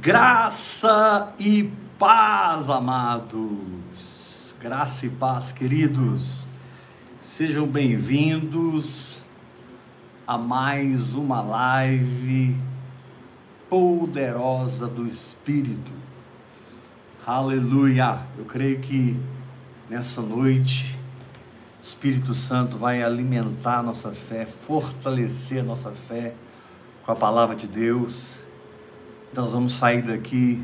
Graça e paz, amados. Graça e paz, queridos. Sejam bem-vindos a mais uma live poderosa do Espírito. Aleluia. Eu creio que nessa noite o Espírito Santo vai alimentar nossa fé, fortalecer nossa fé com a palavra de Deus nós vamos sair daqui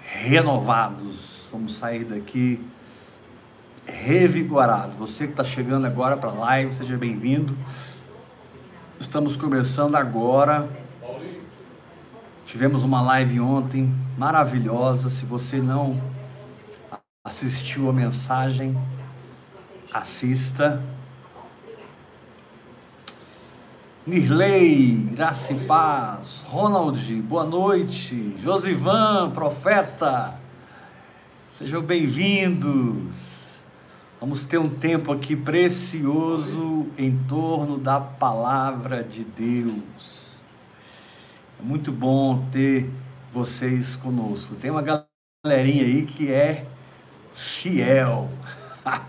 renovados, vamos sair daqui revigorados. Você que está chegando agora para a live, seja bem-vindo. Estamos começando agora. Tivemos uma live ontem maravilhosa. Se você não assistiu a mensagem, assista. Mirley, Graça e Paz, Ronald, boa noite, Josivan, profeta, sejam bem-vindos. Vamos ter um tempo aqui precioso em torno da palavra de Deus. É muito bom ter vocês conosco. Tem uma galerinha aí que é fiel.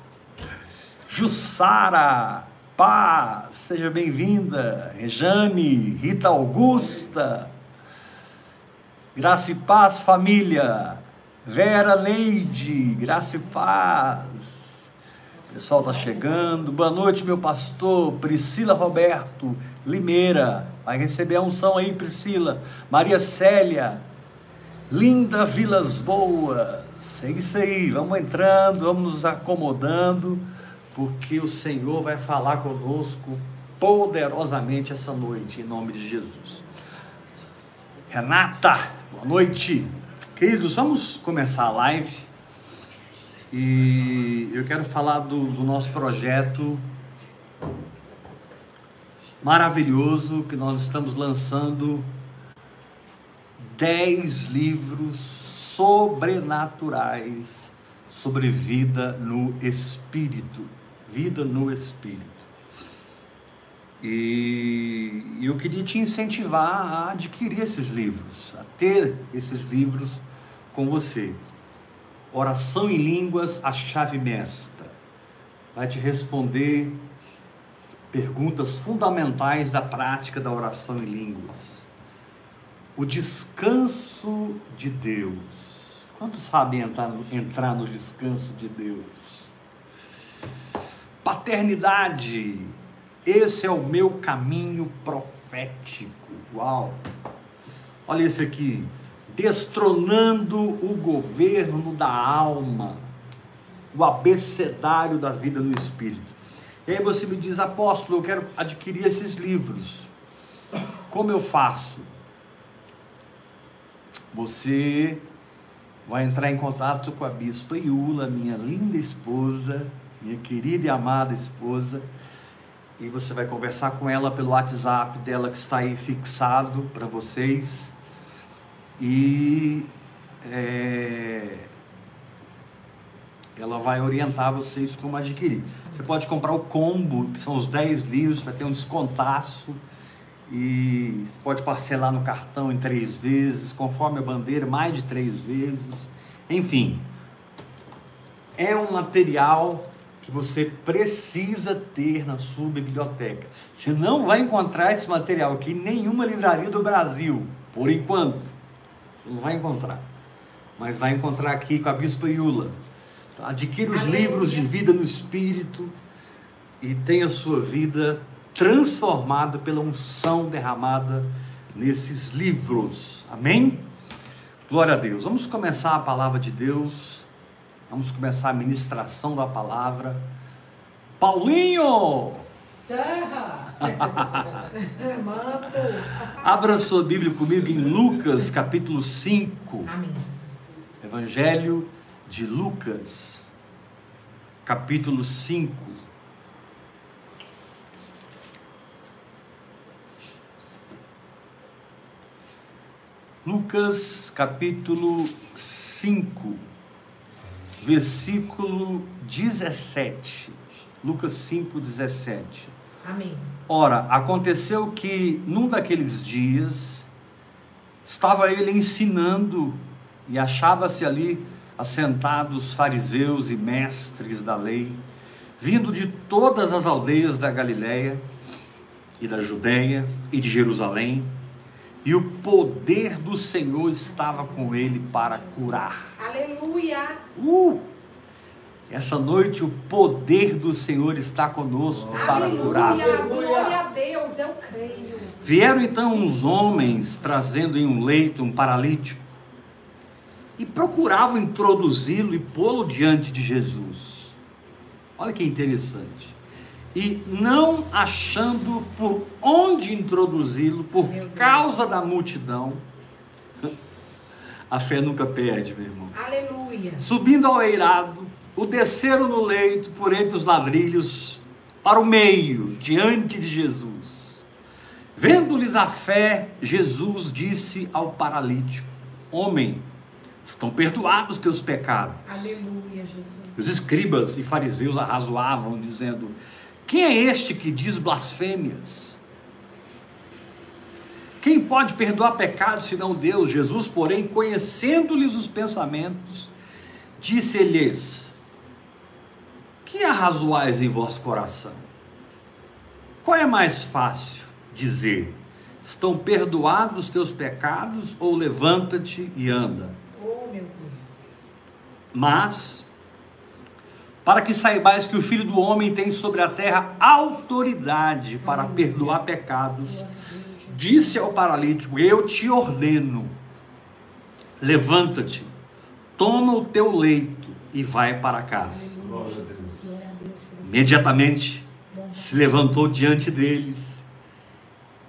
Jussara, Paz, seja bem-vinda. Rejane, Rita Augusta. Graça e paz, família. Vera Leide, graça e paz. O pessoal está chegando. Boa noite, meu pastor. Priscila Roberto Limeira. Vai receber a unção aí, Priscila. Maria Célia. Linda Vilas Boas. É isso aí. Vamos entrando, vamos nos acomodando porque o Senhor vai falar conosco poderosamente essa noite, em nome de Jesus. Renata, boa noite. Queridos, vamos começar a live e eu quero falar do, do nosso projeto maravilhoso que nós estamos lançando 10 livros sobrenaturais sobre vida no Espírito vida no Espírito. E eu queria te incentivar a adquirir esses livros, a ter esses livros com você. Oração em Línguas, a chave mestra. Vai te responder perguntas fundamentais da prática da oração em línguas. O descanso de Deus. Quantos sabem entrar no, entrar no descanso de Deus? Paternidade. Esse é o meu caminho profético. Uau! Olha esse aqui. Destronando o governo da alma. O abecedário da vida no espírito. E aí você me diz, apóstolo, eu quero adquirir esses livros. Como eu faço? Você vai entrar em contato com a Bispa Iula, minha linda esposa, minha querida e amada esposa, e você vai conversar com ela pelo WhatsApp dela que está aí fixado para vocês. E é, ela vai orientar vocês como adquirir. Você pode comprar o combo, que são os 10 livros, vai ter um descontaço. E pode parcelar no cartão em três vezes, conforme a bandeira, mais de três vezes. Enfim, é um material que você precisa ter na sua biblioteca. Você não vai encontrar esse material aqui em nenhuma livraria do Brasil, por enquanto. Você não vai encontrar. Mas vai encontrar aqui com a Bispa Iula. Tá? Adquira os livros de vida no Espírito e tenha a sua vida transformada pela unção derramada nesses livros. Amém? Glória a Deus. Vamos começar a palavra de Deus Vamos começar a ministração da palavra. Paulinho! Terra! Manto! Abra sua Bíblia comigo em Lucas, capítulo 5. Amém, Jesus. Evangelho de Lucas, capítulo 5. Lucas, capítulo 5 versículo 17. Lucas 5, 17. Amém. Ora, aconteceu que num daqueles dias estava ele ensinando e achava-se ali assentados fariseus e mestres da lei, vindo de todas as aldeias da Galiléia e da Judéia e de Jerusalém, e o poder do Senhor estava com ele para curar. Aleluia! Uh! Essa noite o poder do Senhor está conosco para Aleluia! curar. Glória a Deus, eu creio. Vieram então uns homens trazendo em um leito um paralítico e procuravam introduzi-lo e pô-lo diante de Jesus. Olha que interessante. E não achando por onde introduzi-lo, por causa da multidão, a fé nunca perde, meu irmão. Aleluia. Subindo ao eirado, o desceram no leito por entre os ladrilhos para o meio, diante de Jesus. Vendo-lhes a fé, Jesus disse ao paralítico: Homem, estão perdoados teus pecados. Aleluia, Jesus. Os escribas e fariseus arrazoavam, dizendo: Quem é este que diz blasfêmias? Quem pode perdoar pecados senão Deus? Jesus, porém, conhecendo-lhes os pensamentos, disse-lhes: Que arrazoais em vosso coração? Qual é mais fácil dizer: Estão perdoados teus pecados, ou levanta-te e anda? Oh, meu Deus. Mas, para que saibais que o Filho do Homem tem sobre a terra autoridade para perdoar pecados, disse ao paralítico: Eu te ordeno, levanta-te, toma o teu leito e vai para casa. Imediatamente se levantou diante deles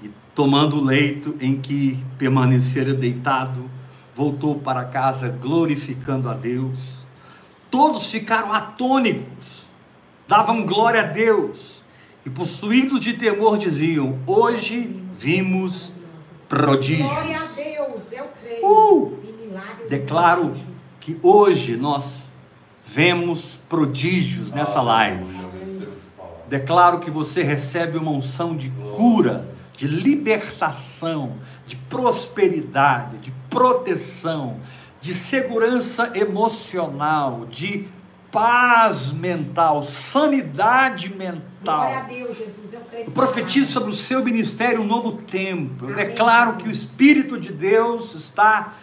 e, tomando o leito em que permanecera deitado, voltou para casa glorificando a Deus. Todos ficaram atônicos, davam glória a Deus e, possuídos de temor, diziam: Hoje vimos prodígios. Glória a Deus, eu creio. Uh! Declaro que hoje nós vemos prodígios nessa live. Declaro que você recebe uma unção de cura, de libertação, de prosperidade, de proteção, de segurança emocional, de paz mental, sanidade Glória a mental. Deus, Jesus, eu. Eu profetizo sobre o seu ministério um novo tempo. Eu Amém, declaro que o Jesus. Espírito de Deus está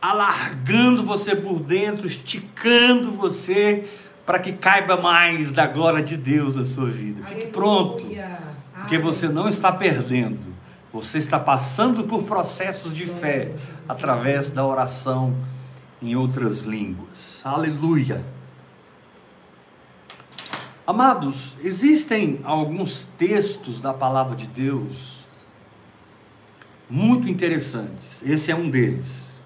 alargando você por dentro, esticando você para que caiba mais da glória de Deus na sua vida. Fique Aleluia. pronto, porque você não está perdendo. Você está passando por processos de fé através da oração em outras línguas. Aleluia. Amados, existem alguns textos da palavra de Deus muito interessantes. Esse é um deles.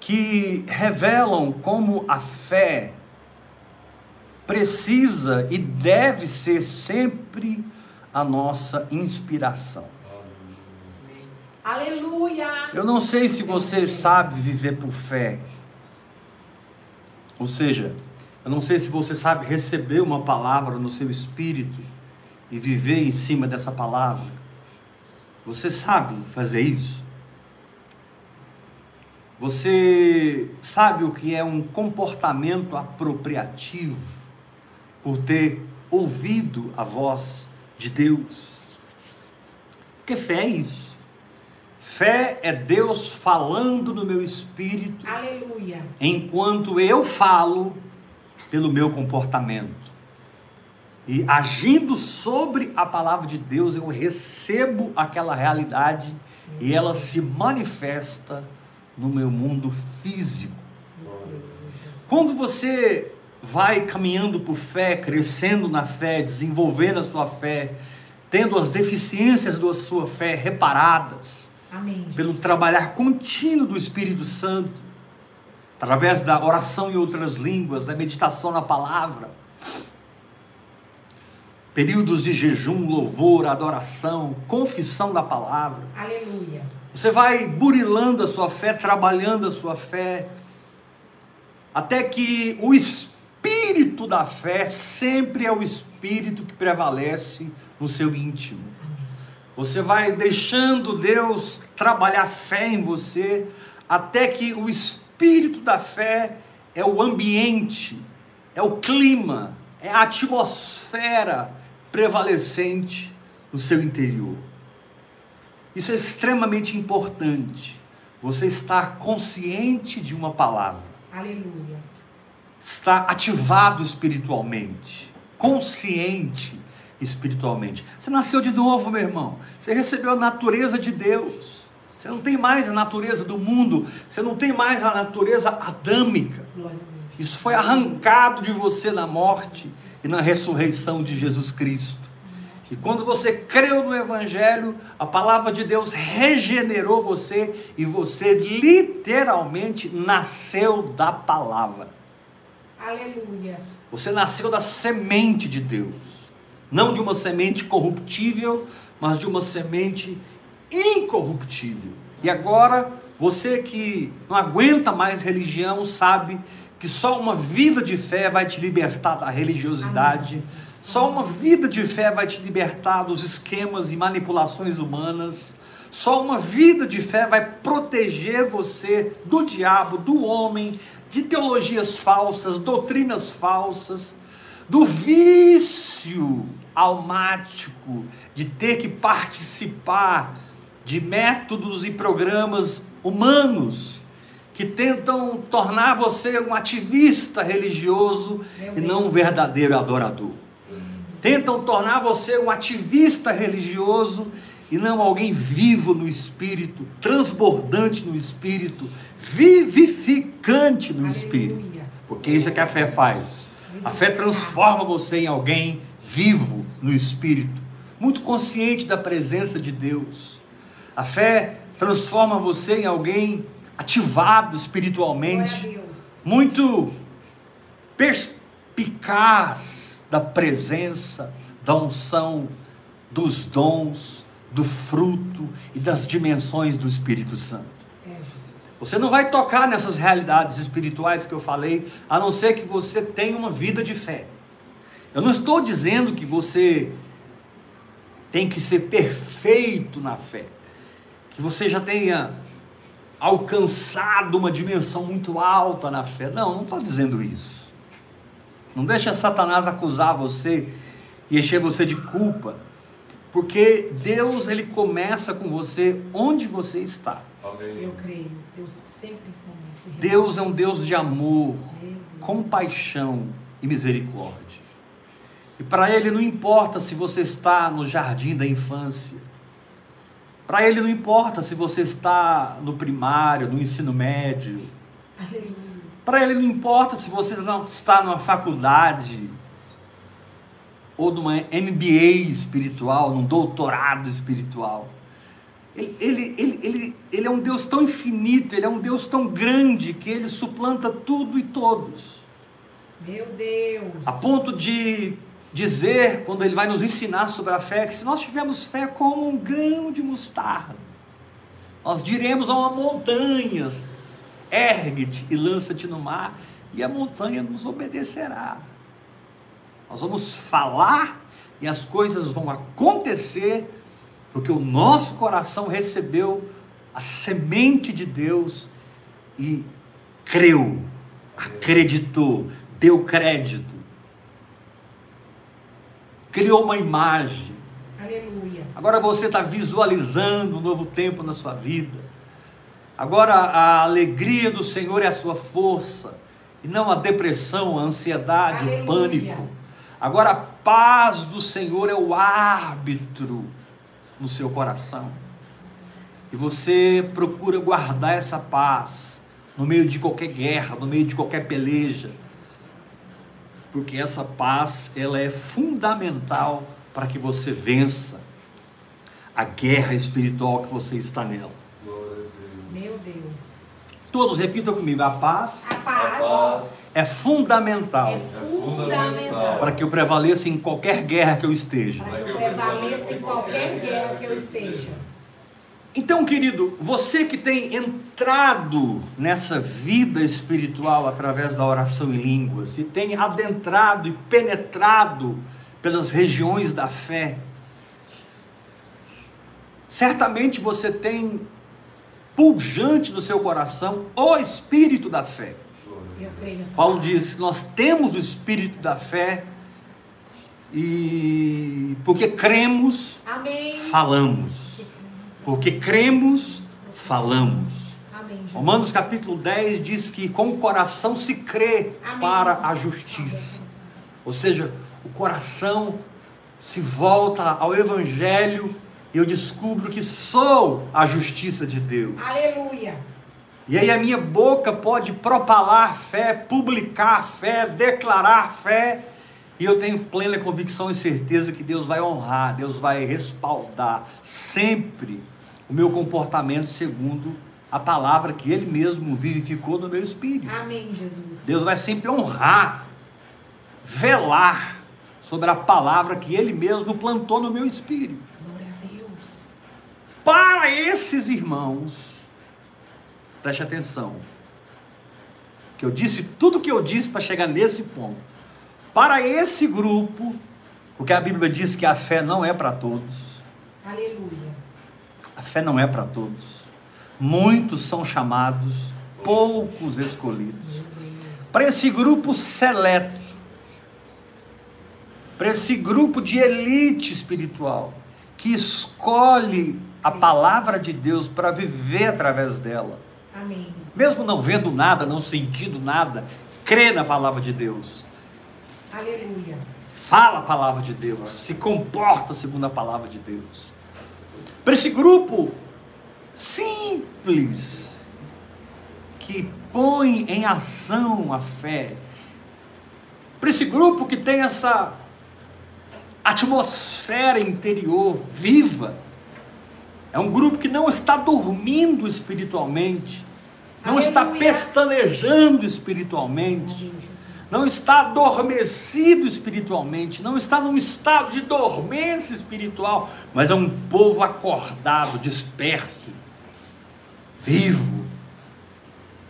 Que revelam como a fé precisa e deve ser sempre a nossa inspiração. Aleluia. Eu não sei se você sabe viver por fé. Ou seja, eu não sei se você sabe receber uma palavra no seu espírito e viver em cima dessa palavra. Você sabe fazer isso? Você sabe o que é um comportamento apropriativo por ter ouvido a voz de Deus? Porque fé é isso. Fé é Deus falando no meu espírito Aleluia. enquanto eu falo pelo meu comportamento. E agindo sobre a palavra de Deus, eu recebo aquela realidade e ela se manifesta no meu mundo físico. Quando você vai caminhando por fé, crescendo na fé, desenvolvendo a sua fé, tendo as deficiências da sua fé reparadas, Amém. pelo trabalhar contínuo do Espírito Santo, através da oração em outras línguas, da meditação na palavra, períodos de jejum, louvor, adoração, confissão da palavra. Aleluia. Você vai burilando a sua fé, trabalhando a sua fé, até que o espírito da fé sempre é o espírito que prevalece no seu íntimo. Você vai deixando Deus trabalhar fé em você, até que o espírito da fé é o ambiente, é o clima, é a atmosfera prevalecente no seu interior. Isso é extremamente importante. Você está consciente de uma palavra. Aleluia. Está ativado espiritualmente, consciente espiritualmente. Você nasceu de novo, meu irmão. Você recebeu a natureza de Deus. Você não tem mais a natureza do mundo. Você não tem mais a natureza adâmica. Isso foi arrancado de você na morte e na ressurreição de Jesus Cristo. E quando você creu no Evangelho, a palavra de Deus regenerou você e você literalmente nasceu da palavra. Aleluia. Você nasceu da semente de Deus, não de uma semente corruptível, mas de uma semente incorruptível. E agora, você que não aguenta mais religião, sabe que só uma vida de fé vai te libertar da religiosidade. Amém. Só uma vida de fé vai te libertar dos esquemas e manipulações humanas. Só uma vida de fé vai proteger você do diabo, do homem, de teologias falsas, doutrinas falsas, do vício almático de ter que participar de métodos e programas humanos que tentam tornar você um ativista religioso Meu e não um verdadeiro adorador. Tentam tornar você um ativista religioso e não alguém vivo no espírito, transbordante no espírito, vivificante no espírito. Porque isso é que a fé faz. A fé transforma você em alguém vivo no espírito, muito consciente da presença de Deus. A fé transforma você em alguém ativado espiritualmente, muito perspicaz da presença, da unção, dos dons, do fruto e das dimensões do Espírito Santo. É. Você não vai tocar nessas realidades espirituais que eu falei, a não ser que você tenha uma vida de fé. Eu não estou dizendo que você tem que ser perfeito na fé, que você já tenha alcançado uma dimensão muito alta na fé. Não, não estou dizendo isso. Não deixa Satanás acusar você e encher você de culpa, porque Deus ele começa com você onde você está. Eu creio. Deus sempre começa. Deus é um Deus de amor, compaixão e misericórdia. E para Ele não importa se você está no jardim da infância, para Ele não importa se você está no primário, no ensino médio, para Ele não importa se você não está numa faculdade ou numa MBA espiritual, num doutorado espiritual. Ele, ele, ele, ele, ele é um Deus tão infinito, Ele é um Deus tão grande que Ele suplanta tudo e todos. Meu Deus. A ponto de dizer, quando Ele vai nos ensinar sobre a fé, que se nós tivermos fé como um grão de mostarda, nós diremos a uma montanha: ergue-te e lança-te no mar, e a montanha nos obedecerá. Nós vamos falar e as coisas vão acontecer, porque o nosso coração recebeu a semente de Deus e creu, acreditou, deu crédito, criou uma imagem. Aleluia. Agora você está visualizando um novo tempo na sua vida. Agora a alegria do Senhor é a sua força, e não a depressão, a ansiedade, Aleluia. o pânico. Agora a paz do Senhor é o árbitro no seu coração. E você procura guardar essa paz no meio de qualquer guerra, no meio de qualquer peleja. Porque essa paz, ela é fundamental para que você vença a guerra espiritual que você está nela. Meu Deus. Todos repitam comigo: a paz A paz, paz é fundamental é fundamental. para que eu prevaleça em qualquer guerra que eu esteja. Para que eu prevaleça em qualquer guerra que eu esteja. Então, querido, você que tem entrado nessa vida espiritual através da oração em línguas e tem adentrado e penetrado pelas regiões da fé, certamente você tem pujante no seu coração o espírito da fé. Paulo diz: Nós temos o espírito da fé e porque cremos, Amém. falamos. Porque cremos, falamos. Amém. Romanos capítulo 10 diz que com o coração se crê Amém. para a justiça. Ou seja, o coração se volta ao evangelho e eu descubro que sou a justiça de Deus. Aleluia. E aí a minha boca pode propalar fé, publicar fé, declarar fé, e eu tenho plena convicção e certeza que Deus vai honrar, Deus vai respaldar sempre o meu comportamento segundo a palavra que Ele mesmo vivificou no meu espírito. Amém, Jesus. Deus vai sempre honrar, velar sobre a palavra que Ele mesmo plantou no meu espírito. Glória a Deus. Para esses irmãos, preste atenção, que eu disse tudo o que eu disse para chegar nesse ponto. Para esse grupo, porque a Bíblia diz que a fé não é para todos, Aleluia. a fé não é para todos. Muitos são chamados, poucos escolhidos. Para esse grupo seleto, para esse grupo de elite espiritual, que escolhe a palavra de Deus para viver através dela, Amém. mesmo não vendo nada, não sentindo nada, crê na palavra de Deus, Aleluia. fala a palavra de Deus, se comporta segundo a palavra de Deus. Para esse grupo simples, que põe em ação a fé, para esse grupo que tem essa atmosfera interior viva, é um grupo que não está dormindo espiritualmente, não está Aleluia. pestanejando espiritualmente, Jesus. Não está adormecido espiritualmente, não está num estado de dormência espiritual, mas é um povo acordado, desperto, vivo.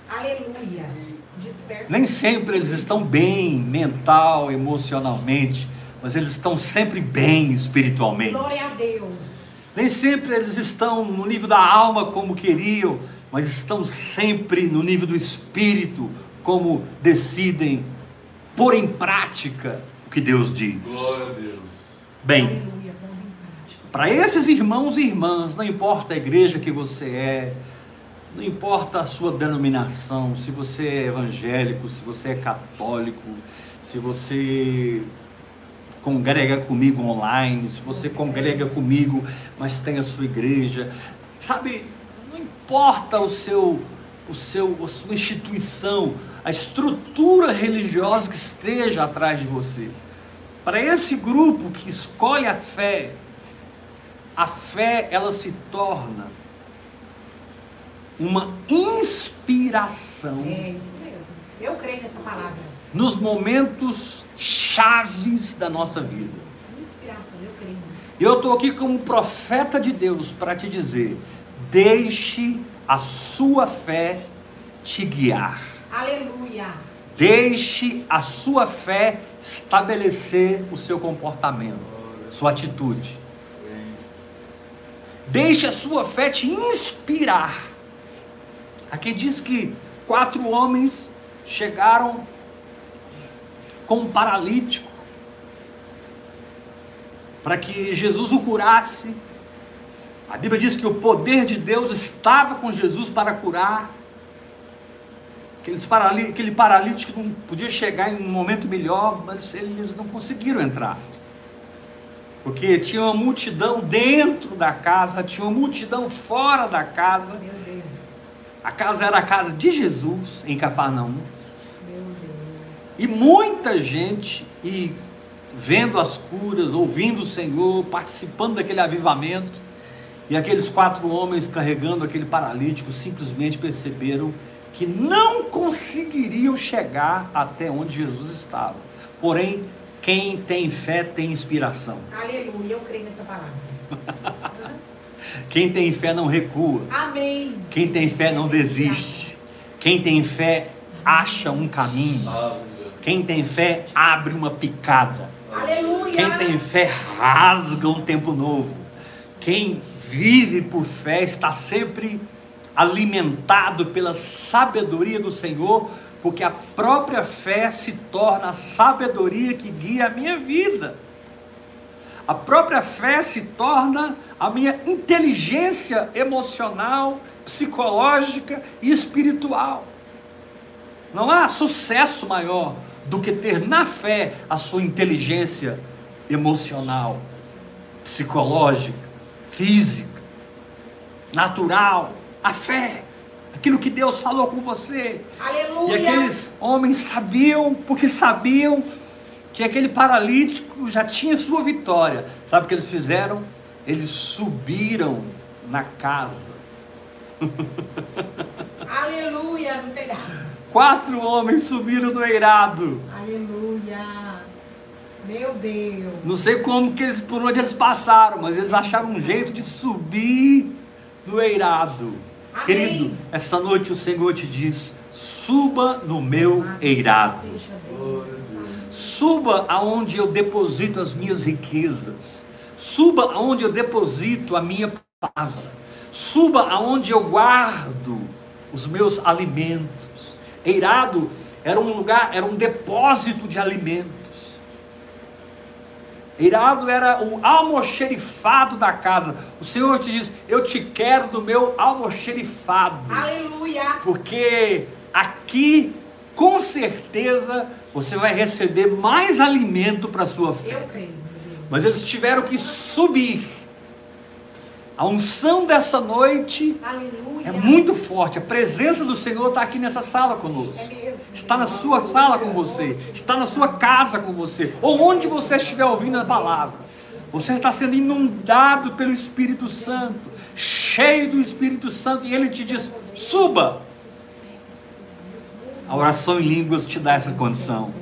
Aleluia. Dispersa. Nem sempre eles estão bem mental, emocionalmente, mas eles estão sempre bem espiritualmente. Glória a Deus. Nem sempre eles estão no nível da alma como queriam, mas estão sempre no nível do espírito, como decidem pôr em prática o que Deus diz. Glória a Deus. Bem, Aleluia. Pondo em prática. para esses irmãos e irmãs, não importa a igreja que você é, não importa a sua denominação, se você é evangélico, se você é católico, se você congrega comigo online, se você congrega comigo, mas tem a sua igreja, sabe? Não importa o seu, o seu, a sua instituição, a estrutura religiosa que esteja atrás de você. Para esse grupo que escolhe a fé, a fé ela se torna uma inspiração É isso mesmo. Eu creio nessa palavra. nos momentos chaves da nossa vida. Inspiração, eu creio nisso. E eu estou aqui como profeta de Deus para te dizer: deixe a sua fé te guiar. Aleluia. Deixe a sua fé estabelecer o seu comportamento, sua atitude. Deixe a sua fé te inspirar. Aqui diz que quatro homens chegaram com um paralítico para que Jesus o curasse. A Bíblia diz que o poder de Deus estava com Jesus para curar. Aqueles parali- aquele paralítico não podia chegar em um momento melhor, mas eles não conseguiram entrar. Porque tinha uma multidão dentro da casa, tinha uma multidão fora da casa. Meu Deus. A casa era a casa de Jesus, em Cafarnaum. Meu Deus. E muita gente, e vendo as curas, ouvindo o Senhor, participando daquele avivamento, e aqueles quatro homens carregando aquele paralítico simplesmente perceberam que não conseguiriam chegar até onde Jesus estava. Porém, quem tem fé tem inspiração. Aleluia. Eu creio nessa palavra. Quem tem fé não recua. Amém. Quem tem fé não desiste. Quem tem fé acha um caminho. Quem tem fé abre uma picada. Aleluia. Quem tem fé rasga um tempo novo. Quem vive por fé está sempre alimentado pela sabedoria do Senhor, porque a própria fé se torna a sabedoria que guia a minha vida. A própria fé se torna a minha inteligência emocional, psicológica e espiritual. Não há sucesso maior do que ter na fé a sua inteligência emocional, psicológica, física, natural, a fé, aquilo que Deus falou com você. Aleluia. E aqueles homens sabiam, porque sabiam que aquele paralítico já tinha sua vitória. Sabe o que eles fizeram? Eles subiram na casa. Aleluia no telhado. Quatro homens subiram no eirado. Aleluia. Meu Deus. Não sei como que eles, por onde eles passaram, mas eles acharam um jeito de subir no eirado. Amém. Querido, essa noite o Senhor te diz: suba no meu eirado. Suba aonde eu deposito as minhas riquezas. Suba aonde eu deposito a minha palavra. Suba aonde eu guardo os meus alimentos. Eirado era um lugar, era um depósito de alimentos. Eirado era o almoxerifado da casa. O Senhor te diz: Eu te quero do meu almoxerifado. Aleluia. Porque aqui, com certeza, você vai receber mais alimento para a sua fé. Mas eles tiveram que subir. A unção dessa noite Aleluia. é muito forte. A presença do Senhor está aqui nessa sala conosco. É. Está na sua sala com você, está na sua casa com você, ou onde você estiver ouvindo a palavra. Você está sendo inundado pelo Espírito Santo, cheio do Espírito Santo, e ele te diz: suba. A oração em línguas te dá essa condição.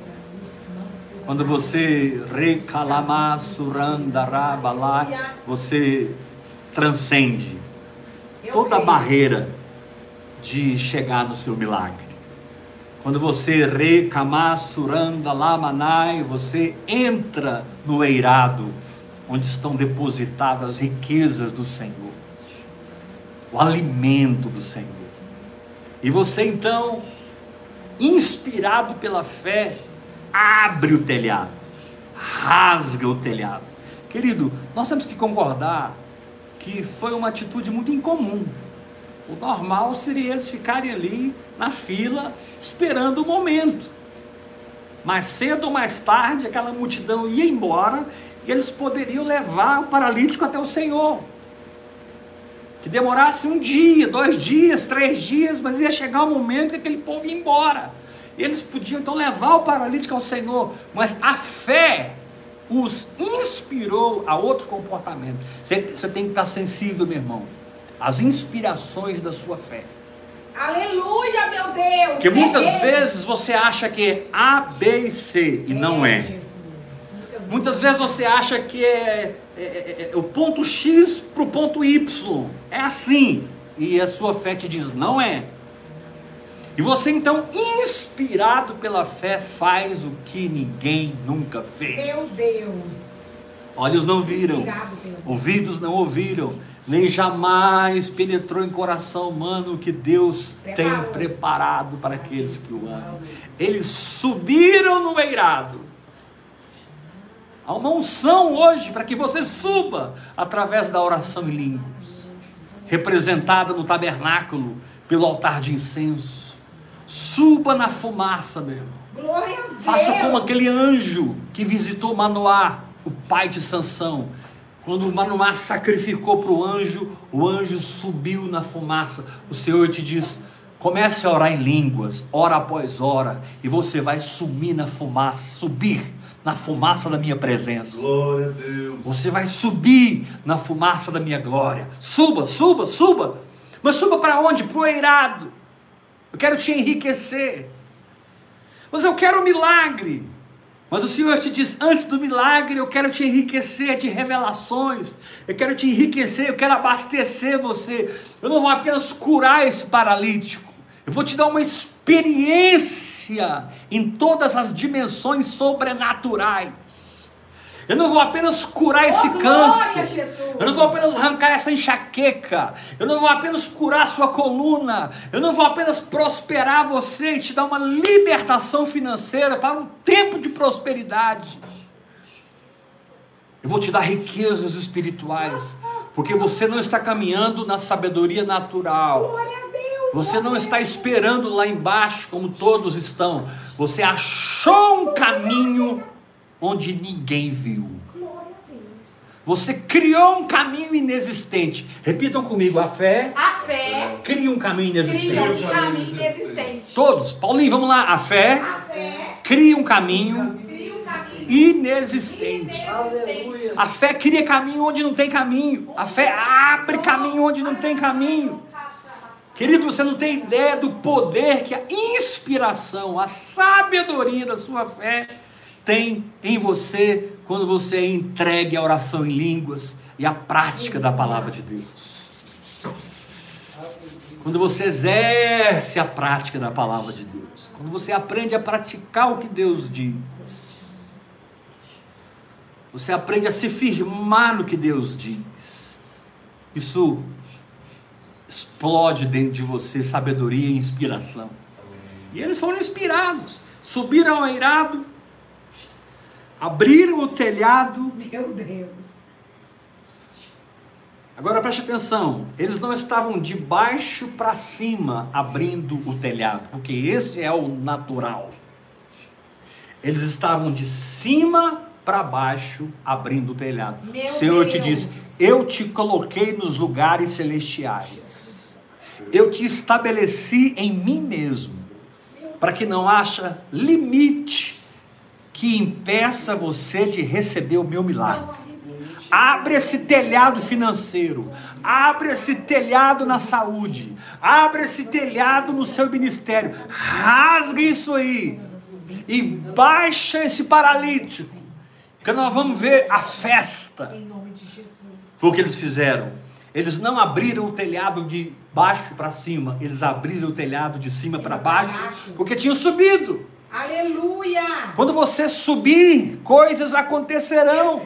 Quando você recalamassurandarabala, você transcende toda a barreira de chegar no seu milagre. Quando você recamasuranda lamanai, você entra no eirado, onde estão depositadas as riquezas do Senhor, o alimento do Senhor. E você então, inspirado pela fé, abre o telhado, rasga o telhado. Querido, nós temos que concordar que foi uma atitude muito incomum. O normal seria eles ficarem ali na fila, esperando o momento. Mais cedo ou mais tarde, aquela multidão ia embora e eles poderiam levar o paralítico até o Senhor. Que demorasse um dia, dois dias, três dias, mas ia chegar o momento que aquele povo ia embora. Eles podiam então levar o paralítico ao Senhor, mas a fé os inspirou a outro comportamento. Você, você tem que estar sensível, meu irmão, às inspirações da sua fé. Aleluia, meu Deus. Porque muitas É vezes você acha que é A, B e C, e não é. Jesus. Muitas vezes você acha que é, é- é- é o ponto X para o ponto Y. É assim. E a sua fé te diz, não é. E você então, inspirado pela fé, faz o que ninguém nunca fez. Meu Deus. Olhos não viram, ouvidos não ouviram, nem jamais penetrou em coração humano o que Deus tem Preparou. preparado para aqueles que o amam. Eles subiram no eirado. Há uma unção hoje para que você suba através da oração em línguas, representada no tabernáculo pelo altar de incenso. Suba na fumaça, meu irmão. Faça como aquele anjo que visitou Manoá, o pai de Sansão. Quando Manoá sacrificou para o anjo, o anjo subiu na fumaça. O Senhor te diz: comece a orar em línguas, hora após hora, e você vai sumir na fumaça, subir na fumaça da minha presença. Glória a Deus. Você vai subir na fumaça da minha glória. Suba, suba, suba. Mas suba para onde? Para o eirado. Eu quero te enriquecer. Mas eu quero um milagre. Mas o Senhor te diz: antes do milagre, eu quero te enriquecer de revelações. Eu quero te enriquecer, eu quero abastecer você. Eu não vou apenas curar esse paralítico. Eu vou te dar uma experiência em todas as dimensões sobrenaturais. Eu não vou apenas curar esse Oh, glória, câncer. Eu não vou apenas arrancar essa enxaqueca. Eu não vou apenas curar sua coluna. Eu não vou apenas prosperar você e te dar uma libertação financeira para um tempo de prosperidade. Eu vou te dar riquezas espirituais, porque você não está caminhando na sabedoria natural. Você não está esperando lá embaixo como todos estão. Você achou um caminho onde ninguém viu. Você criou um caminho inexistente. Repitam comigo: a fé A fé cria um caminho cria inexistente. um caminho inexistente. Todos, Paulinho, vamos lá. A fé A fé cria um caminho cria um caminho inexistente. inexistente. A fé cria caminho onde não tem caminho. A fé abre caminho onde não tem caminho. Querido, você não tem ideia do poder que a inspiração, a sabedoria da sua fé tem em você quando você é entregue à oração em línguas e à prática da palavra de Deus. Quando você exerce a prática da palavra de Deus. Quando você aprende a praticar o que Deus diz. Você aprende a se firmar no que Deus diz. Isso explode dentro de você sabedoria e inspiração. E eles foram inspirados. Subiram ao eirado, abriram o telhado. Meu Deus. Agora preste atenção, eles não estavam de baixo para cima abrindo o telhado, porque esse é o natural. Eles estavam de cima para baixo abrindo o telhado. Meu o Senhor te Deus. diz: Eu te coloquei nos lugares celestiais. Eu te estabeleci em mim mesmo, para que não haja limite que impeça você de receber o meu milagre. Abre esse telhado financeiro, abre esse telhado na saúde, abre esse telhado no seu ministério, rasga isso aí e baixa esse paralítico, porque nós vamos ver a festa. Foi o que eles fizeram. Eles não abriram o telhado de baixo para cima, eles abriram o telhado de cima para baixo. porque tinham subido. Aleluia. Quando você subir, coisas acontecerão.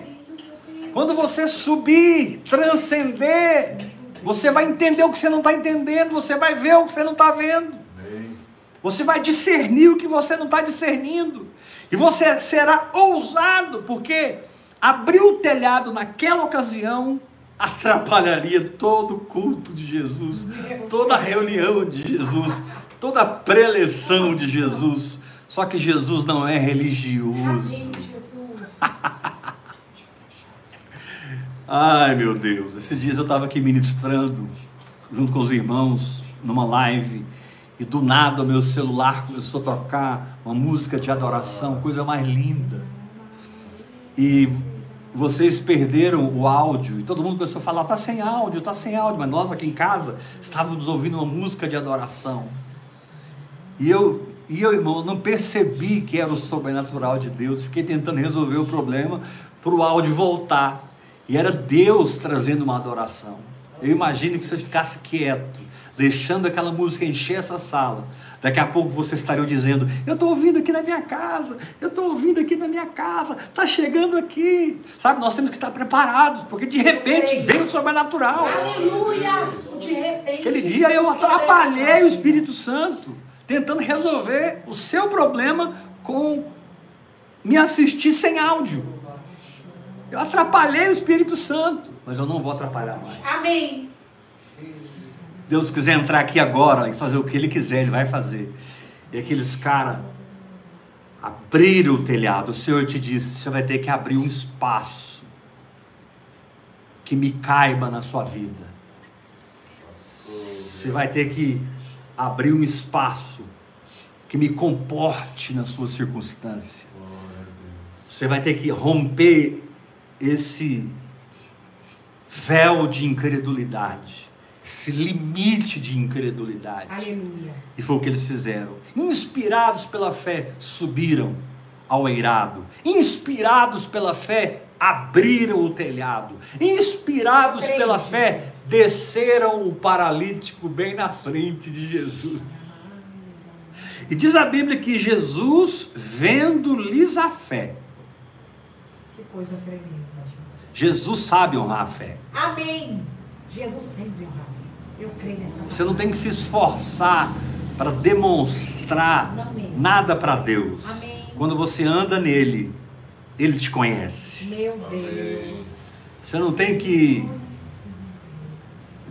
Quando você subir, transcender, você vai entender o que você não está entendendo, você vai ver o que você não está vendo. Você vai discernir o que você não está discernindo. E você será ousado, porque abrir o telhado naquela ocasião atrapalharia todo o culto de Jesus, toda a reunião de Jesus, toda a preleção de Jesus. Só que Jesus não é religioso. Amém, Jesus. Ai meu Deus, esses dias eu estava aqui ministrando, junto com os irmãos, numa live, e do nada o meu celular começou a tocar uma música de adoração, coisa mais linda. E vocês perderam o áudio, e todo mundo começou a falar: tá sem áudio, tá sem áudio, mas nós aqui em casa estávamos ouvindo uma música de adoração. E eu, e eu, irmão, não percebi que era o sobrenatural de Deus. Fiquei tentando resolver o problema para o áudio voltar. E era Deus trazendo uma adoração. Eu imagino que se você ficasse quieto, deixando aquela música encher essa sala, daqui a pouco você estaria dizendo: Eu estou ouvindo aqui na minha casa, eu estou ouvindo aqui na minha casa, está chegando aqui. Sabe, nós temos que estar preparados, porque de repente vem o sobrenatural. Aleluia. De repente. Aquele dia eu atrapalhei o Espírito Santo, tentando resolver o seu problema com me assistir sem áudio. Eu atrapalhei o Espírito Santo, mas eu não vou atrapalhar mais. Amém. Deus quiser entrar aqui agora e fazer o que Ele quiser, Ele vai fazer. E aqueles caras abriram o telhado. O Senhor te disse: você vai ter que abrir um espaço que me caiba na sua vida. Você vai ter que abrir um espaço que me comporte na sua circunstância. Você vai ter que romper esse véu de incredulidade, esse limite de incredulidade. Aleluia. E foi o que eles fizeram. Inspirados pela fé, subiram ao eirado. Inspirados pela fé, abriram o telhado. Inspirados pela fé, desceram o paralítico bem na frente de Jesus. E diz a Bíblia que Jesus, vendo-lhes a fé, Que coisa tremenda, Jesus. Jesus sabe honrar a fé. Amém. Jesus sempre honra a fé. Eu creio nessa Você não tem que se esforçar para demonstrar nada para Deus. Amém. Quando você anda nele, ele te conhece. Meu Deus. Você não tem que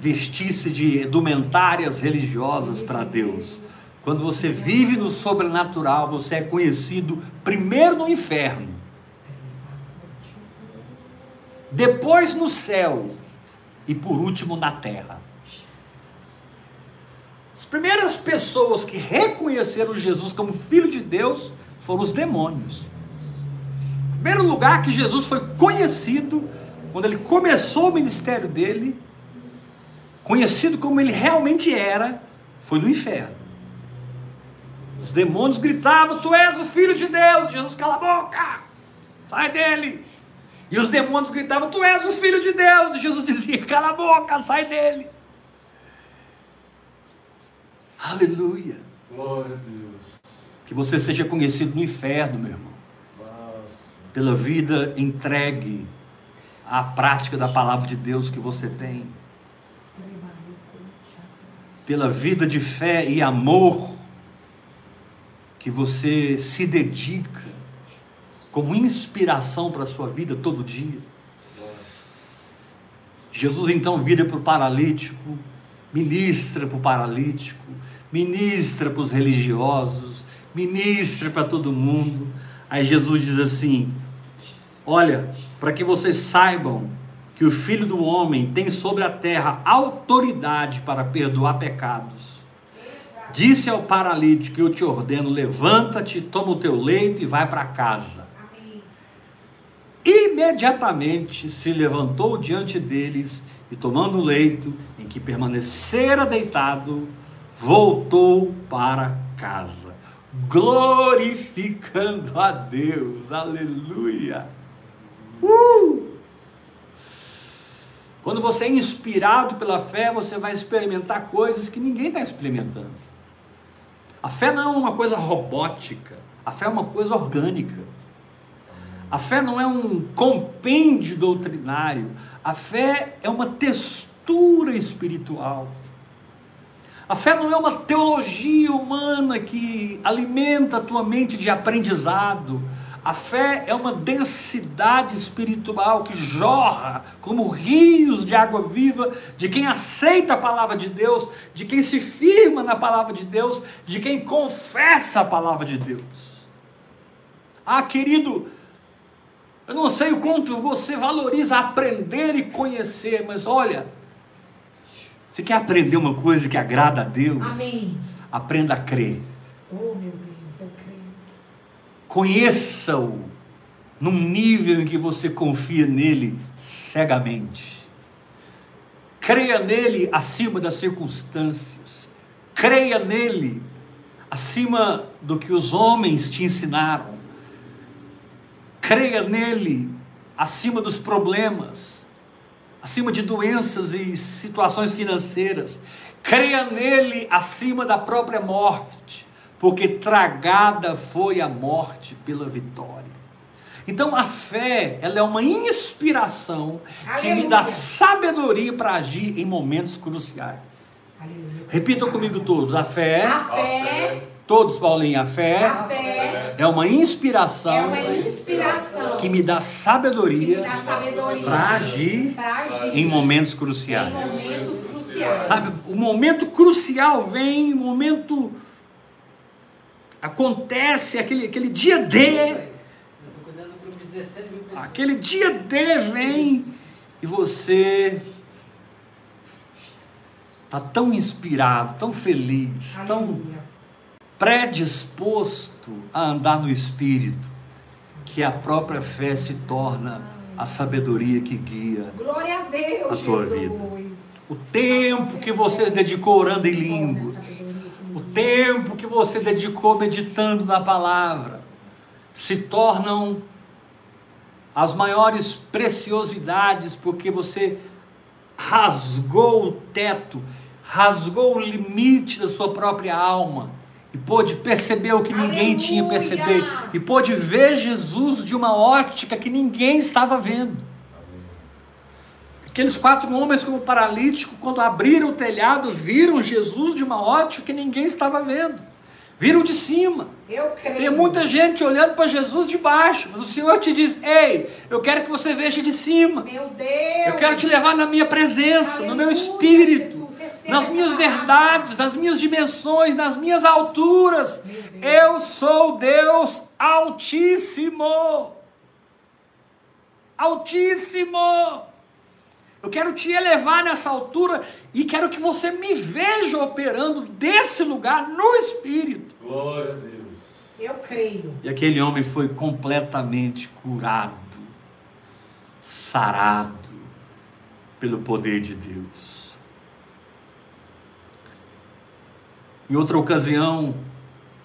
vestir-se de indumentárias religiosas para Deus. Quando você vive no sobrenatural, você é conhecido primeiro no inferno, depois no céu e por último na terra. As primeiras pessoas que reconheceram Jesus como filho de Deus foram os demônios. Em primeiro lugar que Jesus foi conhecido quando ele começou o ministério dele, conhecido como ele realmente era, foi no inferno. Os demônios gritavam: Tu és o filho de Deus. Jesus, cala a boca, sai dele. E os demônios gritavam: Tu és o filho de Deus. Jesus dizia: Cala a boca, sai dele. Aleluia. Glória a Deus. Que você seja conhecido no inferno, meu irmão, pela vida entregue à prática da palavra de Deus que você tem, pela vida de fé e amor que você se dedica como inspiração para a sua vida todo dia. Jesus então vira para o paralítico, ministra para o paralítico, ministra para os religiosos, ministra para todo mundo. Aí Jesus diz assim: Olha, para que vocês saibam que o Filho do Homem tem sobre a terra autoridade para perdoar pecados. Disse ao paralítico: Eu te ordeno, levanta-te, toma o teu leito e vai para casa. Imediatamente se levantou diante deles e, tomando o leito em que permanecera deitado, voltou para casa, glorificando a Deus. Aleluia! Uh! Quando você é inspirado pela fé, você vai experimentar coisas que ninguém está experimentando. A fé não é uma coisa robótica, a fé é uma coisa orgânica. A fé não é um compêndio doutrinário, a fé é uma textura espiritual. A fé não é uma teologia humana que alimenta a tua mente de aprendizado. A fé é uma densidade espiritual que jorra como rios de água viva de quem aceita a palavra de Deus, de quem se firma na palavra de Deus, de quem confessa a palavra de Deus. Ah, querido, eu não sei o quanto você valoriza aprender e conhecer, mas olha, você quer aprender uma coisa que agrada a Deus? Amém. Aprenda a crer. Oh, meu Deus, eu creio. Conheça-o num nível em que você confia nele cegamente. Creia nele acima das circunstâncias. Creia nele acima do que os homens te ensinaram. Creia nele acima dos problemas, acima de doenças e situações financeiras. Creia nele acima da própria morte, porque tragada foi a morte pela vitória. Então a fé, ela é uma inspiração que me dá Aleluia. sabedoria para agir em momentos cruciais. Aleluia. Repitam comigo todos: a fé, A fé, todos Paulinho, a fé a fé é uma inspiração é uma inspiração que me dá sabedoria sabedoria para agir agir em momentos em cruciais. momentos cruciais. Sabe, o momento crucial vem, o momento acontece, aquele, aquele dia D, Eu tô cuidando do grupo de 17 mil pessoas. aquele dia D vem e você está tão inspirado, tão feliz, tão predisposto a andar no Espírito, que a própria fé se torna a sabedoria que guia Glória a Deus, A tua Jesus. o tempo que você dedicou orando em línguas, o tempo que você dedicou meditando na palavra, se tornam as maiores preciosidades, porque você rasgou o teto, rasgou o limite da sua própria alma e pôde perceber o que ninguém Aleluia! tinha percebido, e pôde ver Jesus de uma ótica que ninguém estava vendo. Aqueles quatro homens como paralítico, quando abriram o telhado, viram Jesus de uma ótica que ninguém estava vendo. Viram de cima. Eu creio. Tem muita gente olhando para Jesus de baixo, mas o Senhor te diz: Ei, eu quero que você veja de cima. Meu Deus. Eu quero te levar na minha presença, no meu Aleluia, espírito, Jesus, nas minhas verdades, nas minhas dimensões, nas minhas alturas. Eu sou Deus Altíssimo. Altíssimo. Eu quero te elevar nessa altura e quero que você me veja operando desse lugar no espírito. Glória a Deus. Eu creio. E aquele homem foi completamente curado, sarado pelo poder de Deus. Em outra ocasião,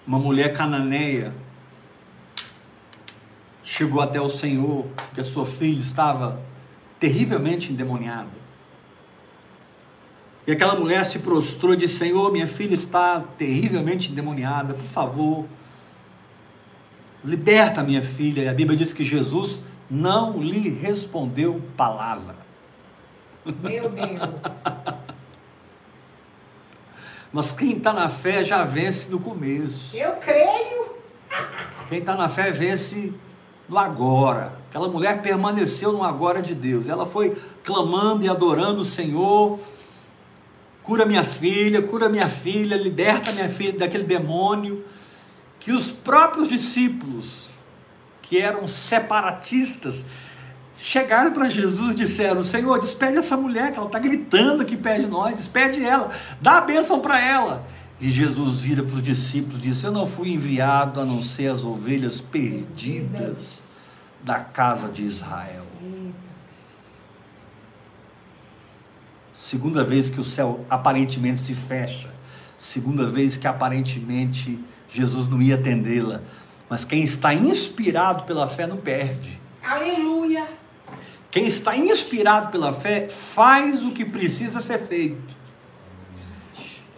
uma mulher cananeia chegou até o Senhor, porque a sua filha estava terrivelmente endemoniada. E aquela mulher se prostrou e disse: Senhor, minha filha está terrivelmente endemoniada, por favor, liberta minha filha. E a Bíblia diz que Jesus não lhe respondeu palavra. Meu Deus. Mas quem está na fé já vence no começo. Eu creio. Quem está na fé vence no agora. Aquela mulher permaneceu no agora de Deus. Ela foi clamando e adorando o Senhor. Cura minha filha, cura minha filha, liberta minha filha daquele demônio. Que os próprios discípulos, que eram separatistas, chegaram para Jesus e disseram: Senhor, despede essa mulher, que ela está gritando aqui perto de nós, despede ela, dá a bênção para ela. E Jesus vira para os discípulos e disse: Eu não fui enviado a não ser as ovelhas perdidas da casa de Israel. Segunda vez que o céu aparentemente se fecha, segunda vez que aparentemente Jesus não ia atendê-la. Mas quem está inspirado pela fé não perde. Aleluia. Quem está inspirado pela fé faz o que precisa ser feito.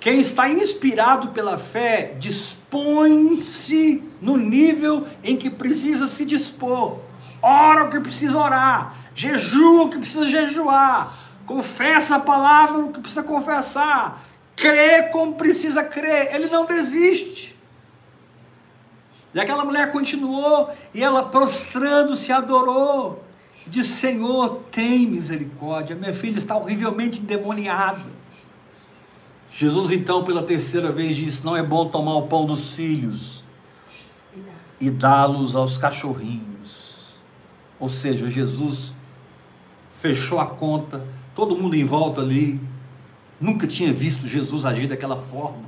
Quem está inspirado pela fé dispõe-se no nível em que precisa se dispor. Ora o que precisa orar, jejua o que precisa jejuar, confessa a palavra o que precisa confessar, crê como precisa crer. Ele não desiste. E aquela mulher continuou e ela prostrando-se adorou. Disse: Senhor, tem misericórdia, minha filha está horrivelmente endemoniada. Jesus, então, pela terceira vez, disse: Não é bom tomar o pão dos filhos e dá-los aos cachorrinhos. Ou seja, Jesus fechou a conta, todo mundo em volta ali nunca tinha visto Jesus agir daquela forma.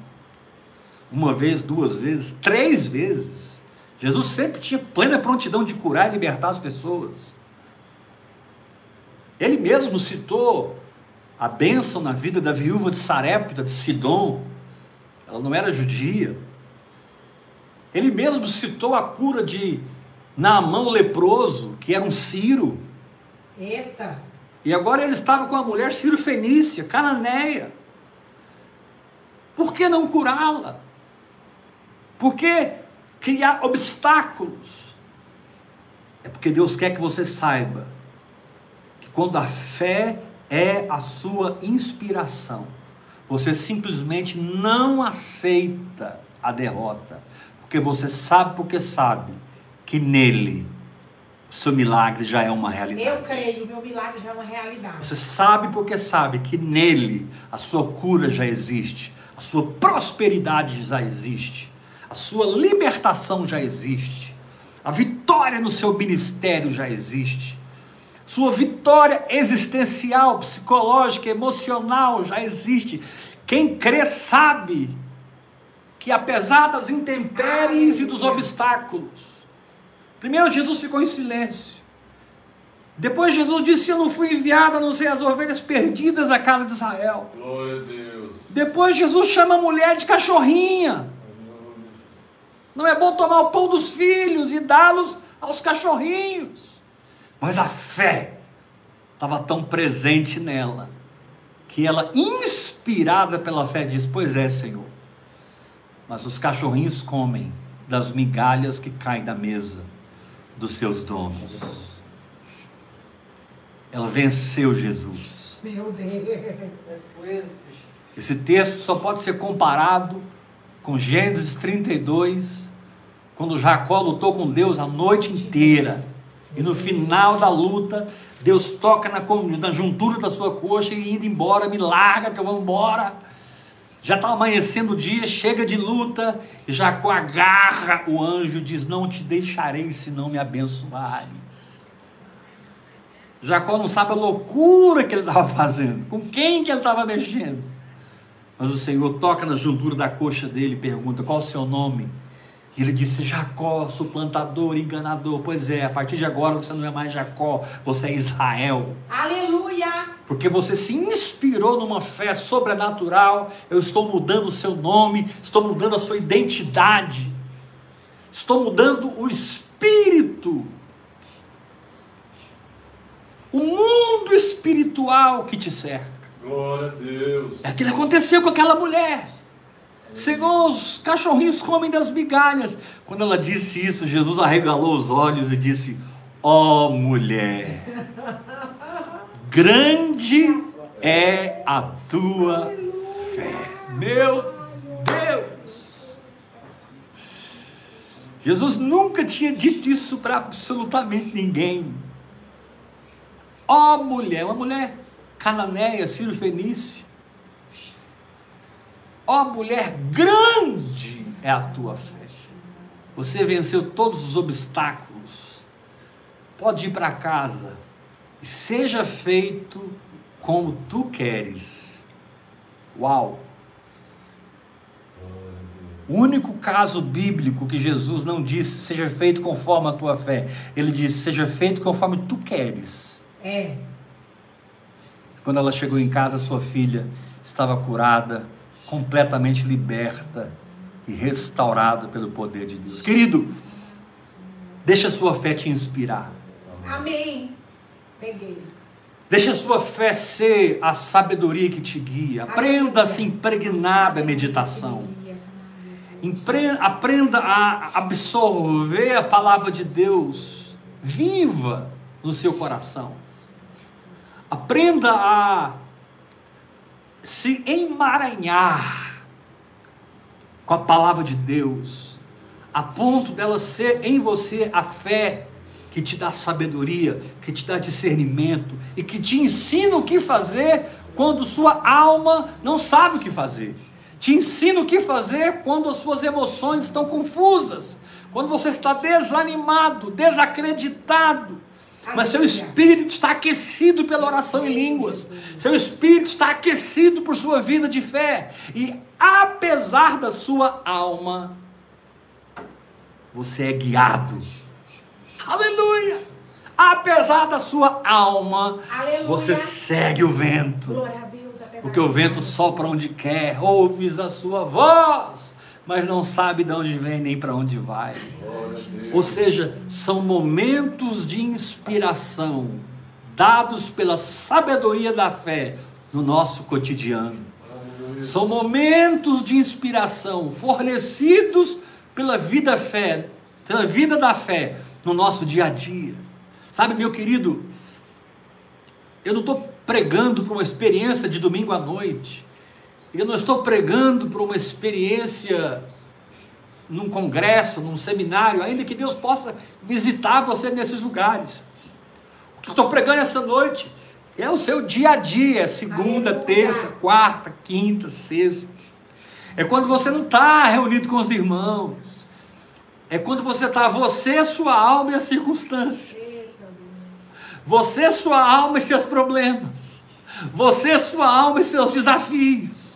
Uma vez, duas vezes, três vezes. Jesus sempre tinha plena prontidão de curar e libertar as pessoas. Ele mesmo citou a bênção na vida da viúva de Sarepta, de Sidom. Ela não era judia. Ele mesmo citou a cura de Naamã o leproso, que era um Ciro. Eita. E agora ele estava com a mulher Ciro Fenícia, cananeia. Por que não curá-la? Por que criar obstáculos? É porque Deus quer que você saiba que quando a fé é a sua inspiração, você simplesmente não aceita a derrota, porque você sabe porque sabe que nele o seu milagre já é uma realidade. Eu creio. Meu milagre já é uma realidade. Você sabe porque sabe que nele a sua cura já existe, a sua prosperidade já existe, a sua libertação já existe, a vitória no seu ministério já existe, sua vitória existencial, psicológica, emocional já existe. Quem crê sabe que apesar das intempéries e dos obstáculos, primeiro Jesus ficou em silêncio. Depois Jesus disse: Eu não fui enviado a não ser as ovelhas perdidas da casa de Israel. Glória a Deus. Depois Jesus chama a mulher de cachorrinha. Não é bom tomar o pão dos filhos e dá-los aos cachorrinhos. Mas a fé estava tão presente nela que ela, inspirada pela fé, diz: Pois é, Senhor. mas os cachorrinhos comem das migalhas que caem da mesa dos seus donos. Ela venceu Jesus. Meu Deus. Esse texto só pode ser comparado com Gênesis 32, quando Jacó lutou com Deus a noite inteira. E no final da luta, Deus toca na, na juntura da sua coxa e indo embora, me larga que eu vou embora. Já está amanhecendo o dia, chega de luta, Jacó agarra o anjo e diz: Não te deixarei se não me abençoares. Jacó não sabe a loucura que ele estava fazendo, com quem que ele estava mexendo. Mas o Senhor toca na juntura da coxa dele e pergunta: Qual o seu nome? E ele disse: Jacó, suplantador, enganador. Pois é, a partir de agora você não é mais Jacó, você é Israel. Aleluia. Porque você se inspirou numa fé sobrenatural. Eu estou mudando o seu nome, estou mudando a sua identidade, estou mudando o espírito. O mundo espiritual que te cerca. Glória a Deus. É aquilo que aconteceu com aquela mulher. Senhor, os cachorrinhos comem das migalhas. Quando ela disse isso, Jesus arregalou os olhos e disse: Ó mulher, grande é a tua fé. Meu Deus! Jesus nunca tinha dito isso para absolutamente ninguém. Ó mulher, uma mulher cananeia, Ciro Fenício. Ó mulher, grande é a tua fé. Você venceu todos os obstáculos. Pode ir para casa e seja feito como tu queres. Uau! O único caso bíblico que Jesus não disse seja feito conforme a tua fé, ele disse seja feito conforme tu queres. É. Quando ela chegou em casa, sua filha estava curada, completamente liberta e restaurada pelo poder de Deus. Querido, deixa a sua fé te inspirar. Amém. Peguei. Deixa a sua fé ser a sabedoria que te guia. Aprenda a se impregnar da meditação. Aprenda a absorver a palavra de Deus viva no seu coração. Aprenda a se emaranhar com a palavra de Deus, a ponto dela ser em você a fé que te dá sabedoria, que te dá discernimento e que te ensina o que fazer quando sua alma não sabe o que fazer. Te ensina o que fazer quando as suas emoções estão confusas, quando você está desanimado, desacreditado. Mas seu espírito está aquecido pela oração em línguas. Seu espírito está aquecido por sua vida de fé. E apesar da sua alma, você é guiado. Aleluia! Apesar da sua alma, Aleluia. você segue o vento. Deus. Porque o vento sopra onde quer, ouves a sua voz, mas não sabe de onde vem nem para onde vai. Ou seja, são momentos de inspiração dados pela sabedoria da fé no nosso cotidiano. São momentos de inspiração fornecidos pela vida fé, pela vida da fé no nosso dia a dia. Sabe, meu querido, eu não estou pregando para uma experiência de domingo à noite. Eu não estou pregando para uma experiência num congresso, num seminário, ainda que Deus possa visitar você nesses lugares. O que eu estou pregando essa noite é o seu dia a dia, segunda, terça, quarta, quinta, sexta. É quando você não está reunido com os irmãos. É quando você está, você, sua alma e as circunstâncias. Você, sua alma e seus problemas. Você, sua alma e seus desafios.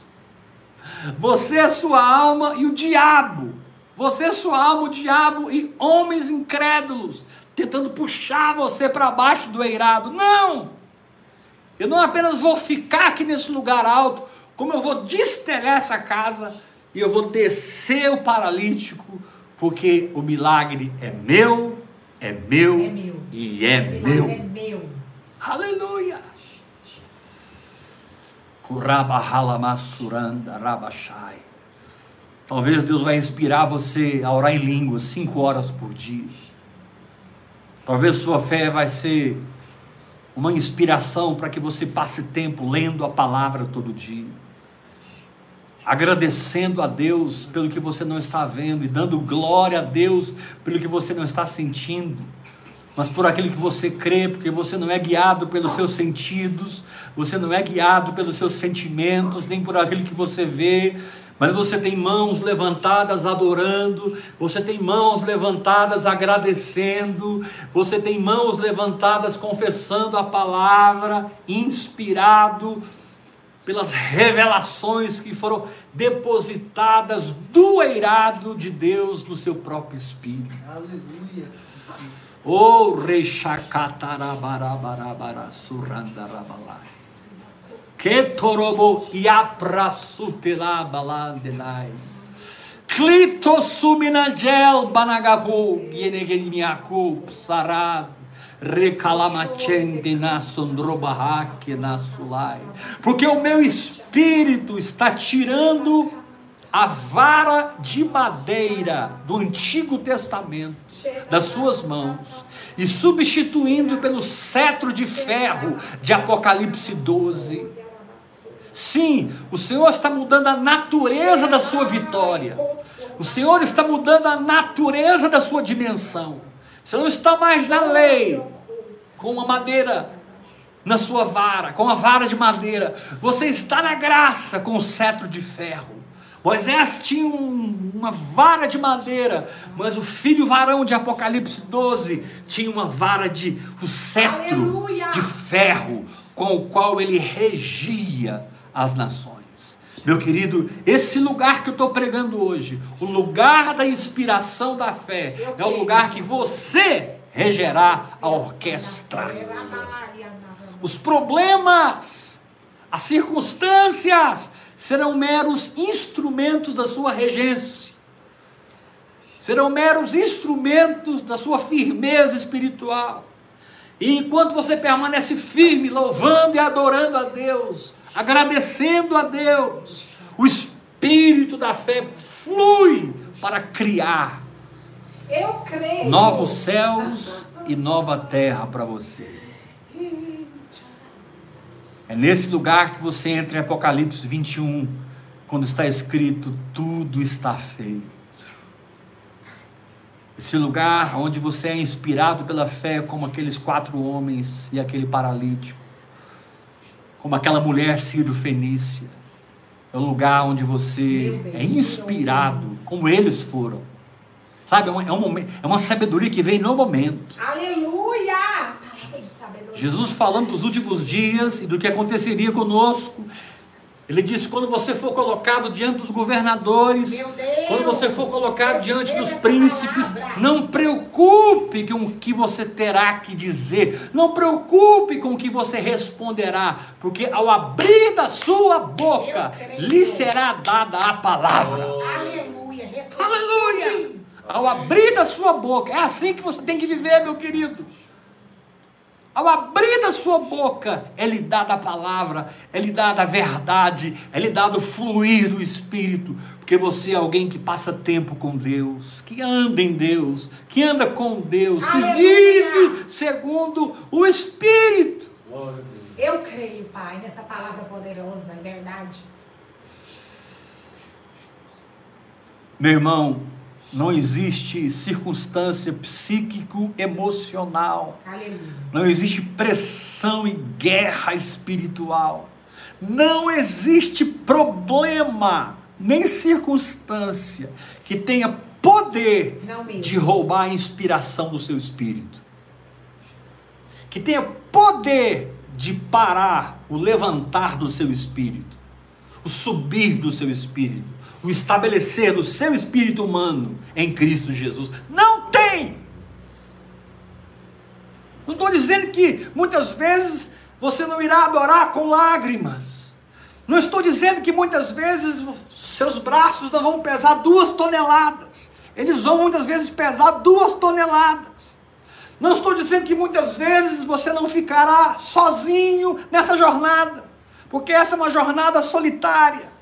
Você, sua alma e o diabo. Você, sua alma, o diabo e homens incrédulos tentando puxar você para baixo do eirado. Não! Eu não apenas vou ficar aqui nesse lugar alto, como eu vou destelhar essa casa e eu vou descer o paralítico, porque o milagre é meu, é meu, É meu. e é meu. é meu. Aleluia! Talvez Deus vai inspirar você a orar em línguas cinco horas por dia. Talvez sua fé vai ser uma inspiração para que você passe tempo lendo a palavra todo dia. Agradecendo a Deus pelo que você não está vendo e dando glória a Deus pelo que você não está sentindo mas por aquilo que você crê, porque você não é guiado pelos seus sentidos, você não é guiado pelos seus sentimentos, nem por aquilo que você vê, mas você tem mãos levantadas adorando, você tem mãos levantadas agradecendo, você tem mãos levantadas confessando a palavra, inspirado pelas revelações que foram depositadas do eirado de Deus no seu próprio espírito. Aleluia. Oh, Reshakatarabarabara Surandarabalai. Ketorobo Yaprasutela Balandelai. Clito Suminangel Banagahu Yenegemiaku Psarad. Recalamachende na sondrobahake na sulai. Porque o meu espírito está tirando a vara de madeira do Antigo Testamento das suas mãos e substituindo pelo cetro de ferro de Apocalipse 12. Sim, o Senhor está mudando a natureza da sua vitória. O Senhor está mudando a natureza da sua dimensão. Você não está mais na lei, com uma madeira na sua vara, com a vara de madeira. Você está na graça, com o cetro de ferro. Moisés tinha um, uma vara de madeira, mas o filho varão de Apocalipse 12 tinha uma vara de o cetro Aleluia. de ferro com o qual ele regia as nações. Meu querido, esse lugar que eu estou pregando hoje, o lugar da inspiração da fé, é o lugar que você regerá a orquestra. Os problemas, as circunstâncias, serão meros instrumentos da sua regência, serão meros instrumentos da sua firmeza espiritual. E enquanto você permanece firme, louvando e adorando a Deus, agradecendo a Deus, o espírito da fé flui para criar novos céus e nova terra para você. É nesse lugar que você entra em Apocalipse 21, quando está escrito: tudo está feito. Esse lugar onde você é inspirado pela fé, como aqueles quatro homens e aquele paralítico, como aquela mulher Ciro Fenícia. É o lugar onde você é inspirado, como eles foram. Sabe, é, um, é, um momento, é uma sabedoria que vem no momento. Aleluia! Jesus falando dos últimos dias e do que aconteceria conosco. Ele disse: quando você for colocado diante dos governadores, Deus, quando você for colocado diante dos príncipes, palavra. não preocupe com o que você terá que dizer, não preocupe com o que você responderá, porque ao abrir da sua boca lhe será dada a palavra. Aleluia! Aleluia! Ao abrir da sua boca, é assim que você tem que viver, meu querido. Ao abrir da sua boca, é lhe dada a palavra, é lhe dada a verdade, é lhe dado o fluir do Espírito, porque você é alguém que passa tempo com Deus, que anda em Deus, que anda com Deus, que Aleluia. vive segundo o Espírito. Eu creio, Pai, nessa palavra poderosa, é verdade. Meu irmão, não existe circunstância psíquico-emocional. Não existe pressão e guerra espiritual. Não existe problema, nem circunstância que tenha poder de roubar a inspiração do seu espírito. Que tenha poder de parar o levantar do seu espírito, o subir do seu espírito o estabelecer do seu espírito humano em Cristo Jesus. Não tem! Não estou dizendo que muitas vezes você não irá adorar com lágrimas. Não estou dizendo que muitas vezes seus braços não vão pesar duas toneladas. Eles vão muitas vezes pesar duas toneladas. Não estou dizendo que muitas vezes você não ficará sozinho nessa jornada, porque essa é uma jornada solitária.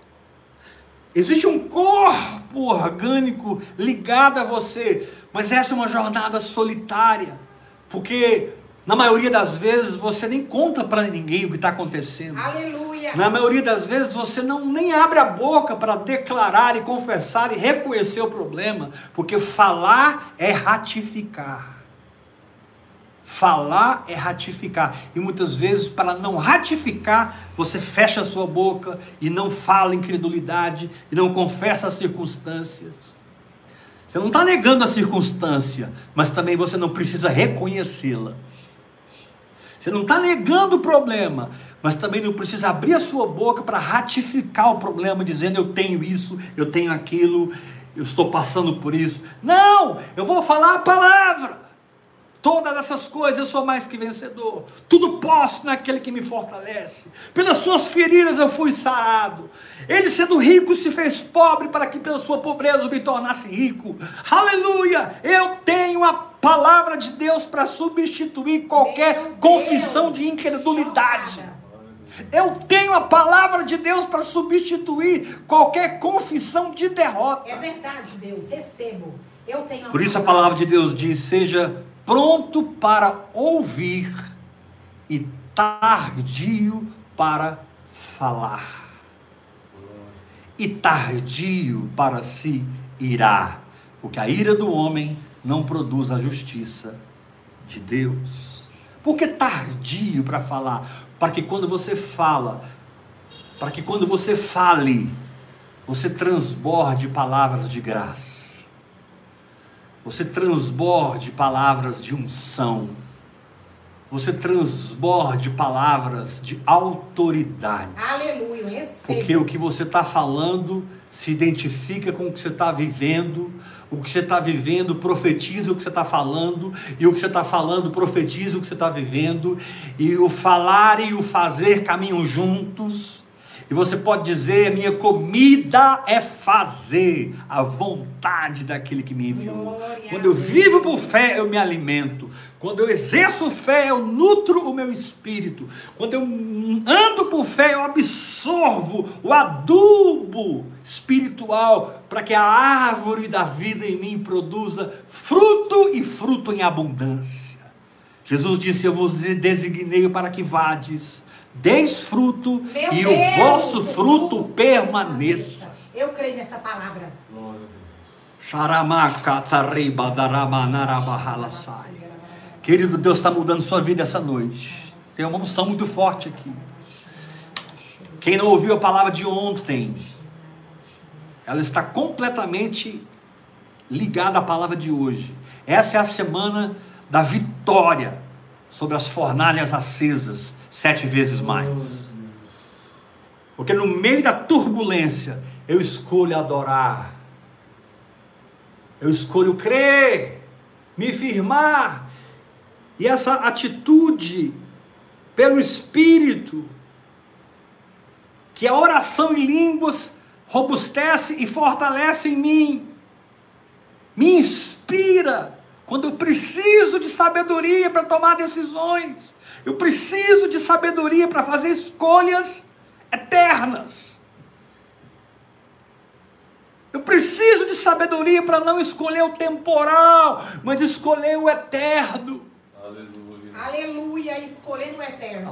Existe um corpo orgânico ligado a você, mas essa é uma jornada solitária, porque na maioria das vezes você nem conta para ninguém o que está acontecendo. Aleluia. Na maioria das vezes você não nem abre a boca para declarar e confessar e reconhecer o problema, porque falar é ratificar. Falar é ratificar. E muitas vezes, para não ratificar, você fecha a sua boca e não fala incredulidade e não confessa as circunstâncias. Você não está negando a circunstância, mas também você não precisa reconhecê-la. Você não está negando o problema, mas também não precisa abrir a sua boca para ratificar o problema, dizendo eu tenho isso, eu tenho aquilo, eu estou passando por isso. Não, eu vou falar a palavra. Todas essas coisas eu sou mais que vencedor. Tudo posso naquele que me fortalece. Pelas suas feridas eu fui sarado. Ele, sendo rico, se fez pobre para que pela sua pobreza eu me tornasse rico. Aleluia! Eu tenho a palavra de Deus para substituir qualquer confissão de incredulidade. Eu tenho a palavra de Deus para substituir qualquer confissão de derrota. É verdade, Deus. Recebo. Eu tenho Por isso a palavra de Deus diz: seja pronto para ouvir e tardio para falar, e tardio para se irar, porque a ira do homem não produz a justiça de Deus. Por que tardio para falar? Para que quando você fala, para que quando você fale, você transborde palavras de graça você transborde palavras de unção, você transborde palavras de autoridade, Aleluia. Recebo. porque o que você está falando se identifica com o que você está vivendo, o que você está vivendo profetiza o que você está falando, e o que você está falando profetiza o que você está vivendo, e o falar e o fazer caminham juntos. E você pode dizer: minha comida é fazer a vontade daquele que me enviou. Quando eu vivo por fé, eu me alimento. Quando eu exerço fé, eu nutro o meu espírito. Quando eu ando por fé, eu absorvo o adubo espiritual para que a árvore da vida em mim produza fruto e fruto em abundância. Jesus disse: Eu vos designei para que vades, deis fruto Meu e Deus, o vosso fruto permaneça. Eu creio nessa palavra. Querido Deus está mudando sua vida essa noite. Tem uma unção muito forte aqui. Quem não ouviu a palavra de ontem, ela está completamente ligada à palavra de hoje. Essa é a semana da vitória sobre as fornalhas acesas, sete vezes mais. Porque no meio da turbulência, eu escolho adorar. Eu escolho crer, me firmar. E essa atitude pelo Espírito, que a oração em línguas robustece e fortalece em mim, me inspira quando eu preciso de sabedoria para tomar decisões, eu preciso de sabedoria para fazer escolhas eternas. Eu preciso de sabedoria para não escolher o temporal, mas escolher o eterno. Aleluia. Aleluia. Escolhendo o eterno.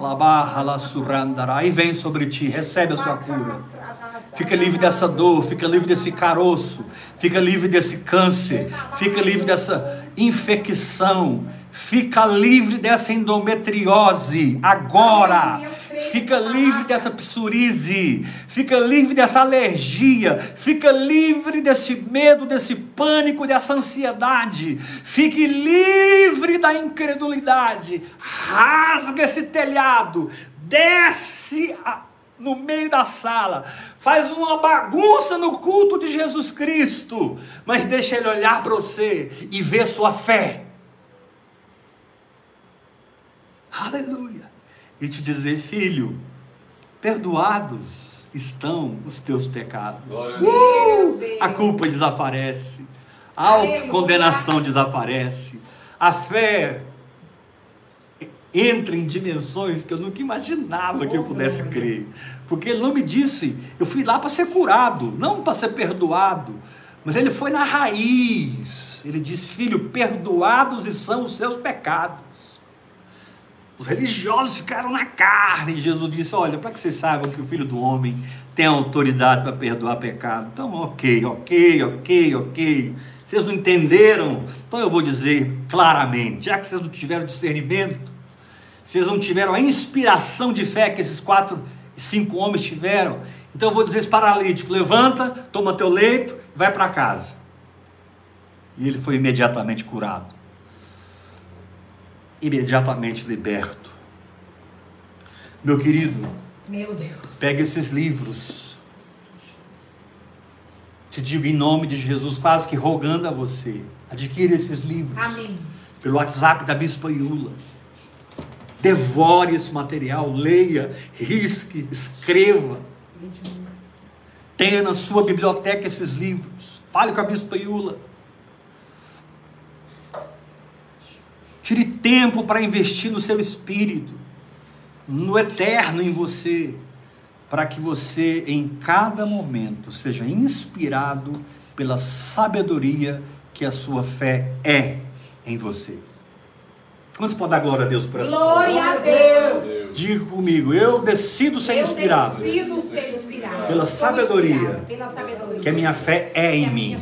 Aí vem sobre ti, recebe a sua cura. Fica livre dessa dor, fica livre desse caroço, fica livre desse câncer, fica livre dessa infecção, fica livre dessa endometriose agora. Fica livre dessa psoríase, fica livre dessa alergia, fica livre desse medo, desse pânico, dessa ansiedade. Fique livre da incredulidade. Rasga esse telhado, desce a- no meio da sala, faz uma bagunça no culto de Jesus Cristo, mas deixa ele olhar para você e ver sua fé. Aleluia. E te dizer, filho, perdoados estão os teus pecados. Glória a culpa desaparece, a autocondenação desaparece, a fé entra em dimensões que eu nunca imaginava que eu pudesse crer. Porque ele não me disse, eu fui lá para ser curado, não para ser perdoado. Mas ele foi na raiz. Ele diz: Filho, perdoados e são os seus pecados. Os religiosos ficaram na carne. Jesus disse: Olha, para que vocês saibam que o filho do homem tem autoridade para perdoar pecado. Então, ok, ok, ok, ok. Vocês não entenderam? Então eu vou dizer claramente: já que vocês não tiveram discernimento, vocês não tiveram a inspiração de fé que esses quatro, cinco homens tiveram, então eu vou dizer esse paralítico: levanta, toma teu leito, vai para casa. E ele foi imediatamente curado, imediatamente liberto. Meu querido, Meu Deus. pegue esses livros. Te digo em nome de Jesus, quase que rogando a você, adquira esses livros Amém. pelo WhatsApp da Bispa Iula. Devore esse material, leia, risque, escreva. Tenha na sua biblioteca esses livros. Fale com a Bispa Iula. Tire tempo para investir no seu espírito, no eterno em você, para que você em cada momento seja inspirado pela sabedoria que a sua fé é em você. Quantos podem dar glória a Deus por essa Glória a Deus. Diga comigo, eu decido ser Eu inspirado decido ser inspirado. Pela sabedoria inspirado Pela sabedoria. que a minha fé é Que em mim.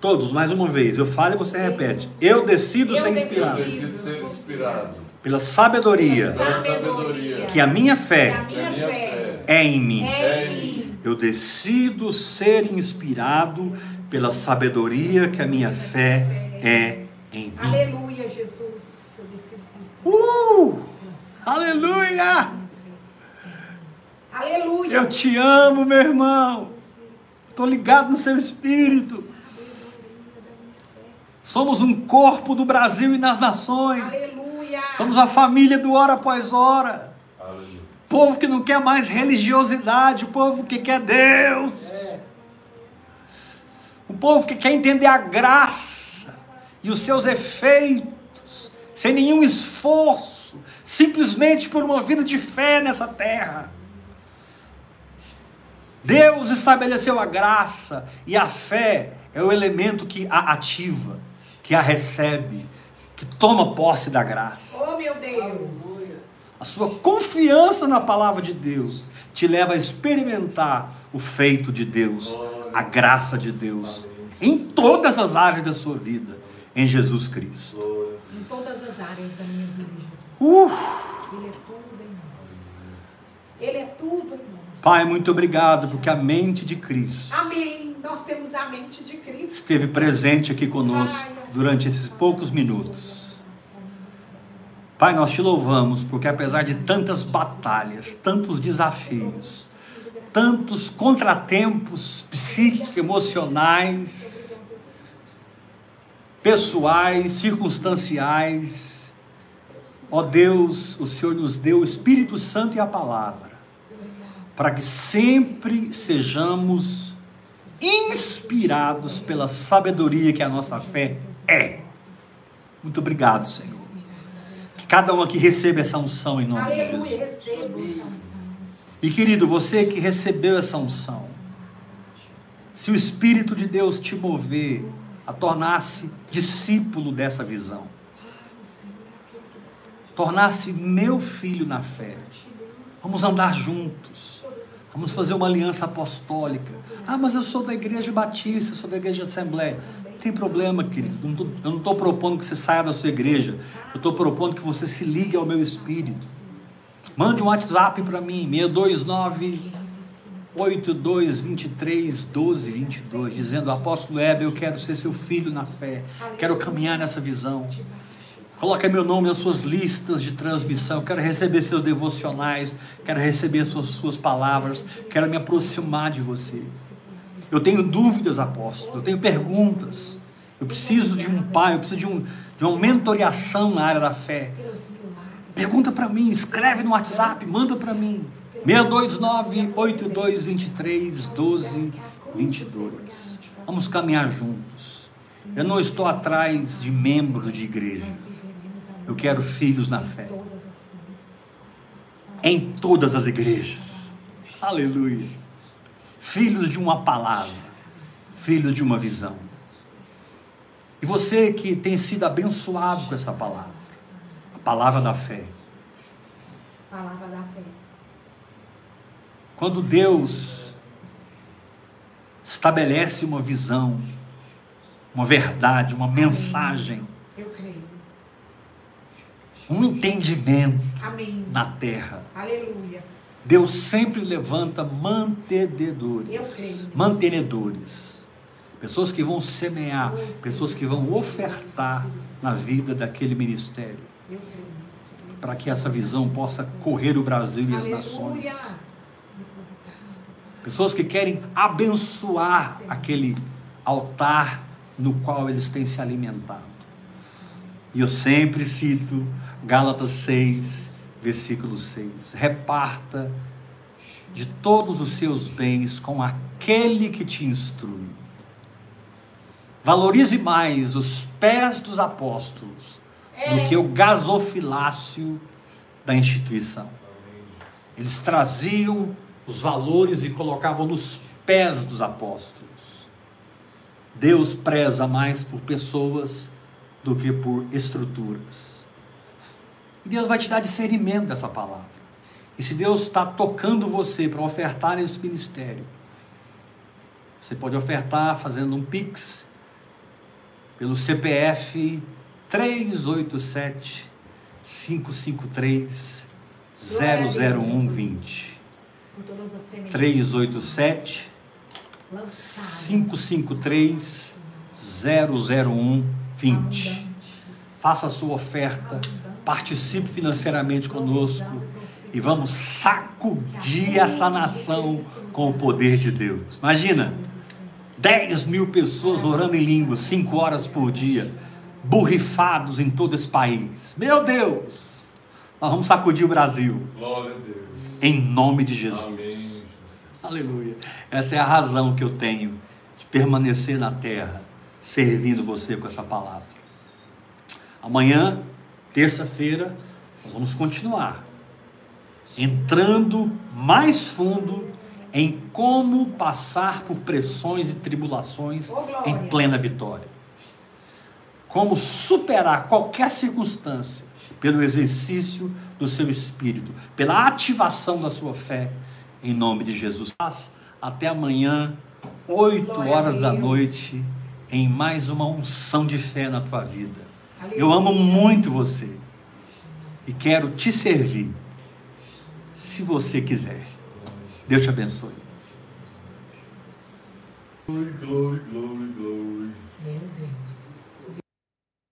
Fé é. Todos, mais uma vez, eu falo e você repete. Eu decido Eu ser decido. inspirado ser inspirado. pela sabedoria Pela sabedoria. que a minha Que a fé minha minha fé é em mim. é em mim. Eu decido ser inspirado pela sabedoria que a minha fé é em mim. Aleluia, Jesus. Eu decido ser inspirado. Uh! Aleluia! fé é. Aleluia. Eu te amo, meu irmão. Estou ligado no seu espírito. Somos um corpo do Brasil e nas nações. Aleluia. Somos a família do hora após hora. Aleluia. Povo que não quer mais religiosidade, o povo que quer Deus. O povo que quer entender a graça e os seus efeitos, sem nenhum esforço, simplesmente por uma vida de fé nessa terra. Deus estabeleceu a graça e a fé é o elemento que a ativa, que a recebe, que toma posse da graça. Oh, meu Deus. A sua confiança na palavra de Deus te leva a experimentar o feito de Deus, a graça de Deus, em todas as áreas da sua vida, em Jesus Cristo. Em todas as áreas da minha vida, Jesus. Uh! Ele é tudo em nós. Ele é tudo em nós. Pai, muito obrigado, porque a mente de Cristo Amém. Nós temos a mente de Cristo. esteve presente aqui conosco durante esses poucos minutos. Pai, nós te louvamos, porque apesar de tantas batalhas, tantos desafios, tantos contratempos psíquicos, emocionais, pessoais, circunstanciais, ó Deus, o Senhor nos deu o Espírito Santo e a palavra, para que sempre sejamos inspirados pela sabedoria que a nossa fé é. Muito obrigado, Senhor. Que cada um aqui receba essa unção em nome de Aleluia. Jesus. E querido, você que recebeu essa unção, se o Espírito de Deus te mover a tornar-se discípulo dessa visão, tornar-se meu filho na fé, vamos andar juntos, vamos fazer uma aliança apostólica. Ah, mas eu sou da igreja batista, sou da igreja de assembleia. Tem problema, querido. Eu não tô- Eu não estou propondo que você saia da sua igreja. Eu estou propondo que você se ligue ao meu espírito. Mande um WhatsApp para mim, 629 8223 1222, dizendo: Apóstolo Heber, eu quero ser seu filho na fé, quero caminhar nessa visão. Coloque meu nome nas suas listas de transmissão. Quero receber seus devocionais. Quero receber suas, suas palavras. Quero me aproximar de você. Eu tenho dúvidas, apóstolo. Eu tenho perguntas. Eu preciso de um pai. Eu preciso de, um, de uma mentoriação na área da fé. Pergunta para mim. Escreve no WhatsApp. Manda para mim. 629 8223 1222. Vamos caminhar juntos. Eu não estou atrás de membros de igreja. Eu quero filhos na fé. Em todas as igrejas. Aleluia. Filhos de uma palavra. filhos de uma visão. E você que tem sido abençoado com essa palavra, a palavra da fé. Palavra da fé. Quando Deus estabelece uma visão, uma verdade, uma mensagem, Eu creio. um entendimento Amém. na terra, Aleluia. Deus sempre levanta mantenedores. Mantenedores. Pessoas que vão semear, pessoas que vão ofertar na vida daquele ministério, para que essa visão possa correr o Brasil e as nações. Pessoas que querem abençoar aquele altar no qual eles têm se alimentado. E eu sempre cito Gálatas 6, versículo 6. Reparta de todos os seus bens com aquele que te instrui. Valorize mais os pés dos apóstolos do que o gasofilácio da instituição. Eles traziam os valores e colocavam nos pés dos apóstolos. Deus preza mais por pessoas do que por estruturas. E Deus vai te dar discernimento dessa palavra. E se Deus está tocando você para ofertar nesse ministério, você pode ofertar fazendo um Pix pelo CPF 387 553 00120. Por todas as sementes 387 lançadas. 553 00120. Faça a sua oferta, participe financeiramente conosco e vamos sacudir essa nação com o poder de Deus. Imagina, 10 mil pessoas orando em línguas, 5 horas por dia, borrifados em todo esse país. Meu Deus! Nós vamos sacudir o Brasil, Glória a Deus. em nome de Jesus. Amém. Aleluia. Essa é a razão que eu tenho de permanecer na terra, servindo você com essa palavra. Amanhã, terça-feira, nós vamos continuar entrando mais fundo em como passar por pressões e tribulações glória. em plena vitória. Como superar qualquer circunstância pelo exercício do seu espírito, pela ativação da sua fé, em nome de Jesus. Até amanhã, 8 Glória horas da noite, em mais uma unção de fé na tua vida. Eu amo muito você e quero te servir, se você quiser. Deus te abençoe. Glory, glory, glory, glory. Meu Deus.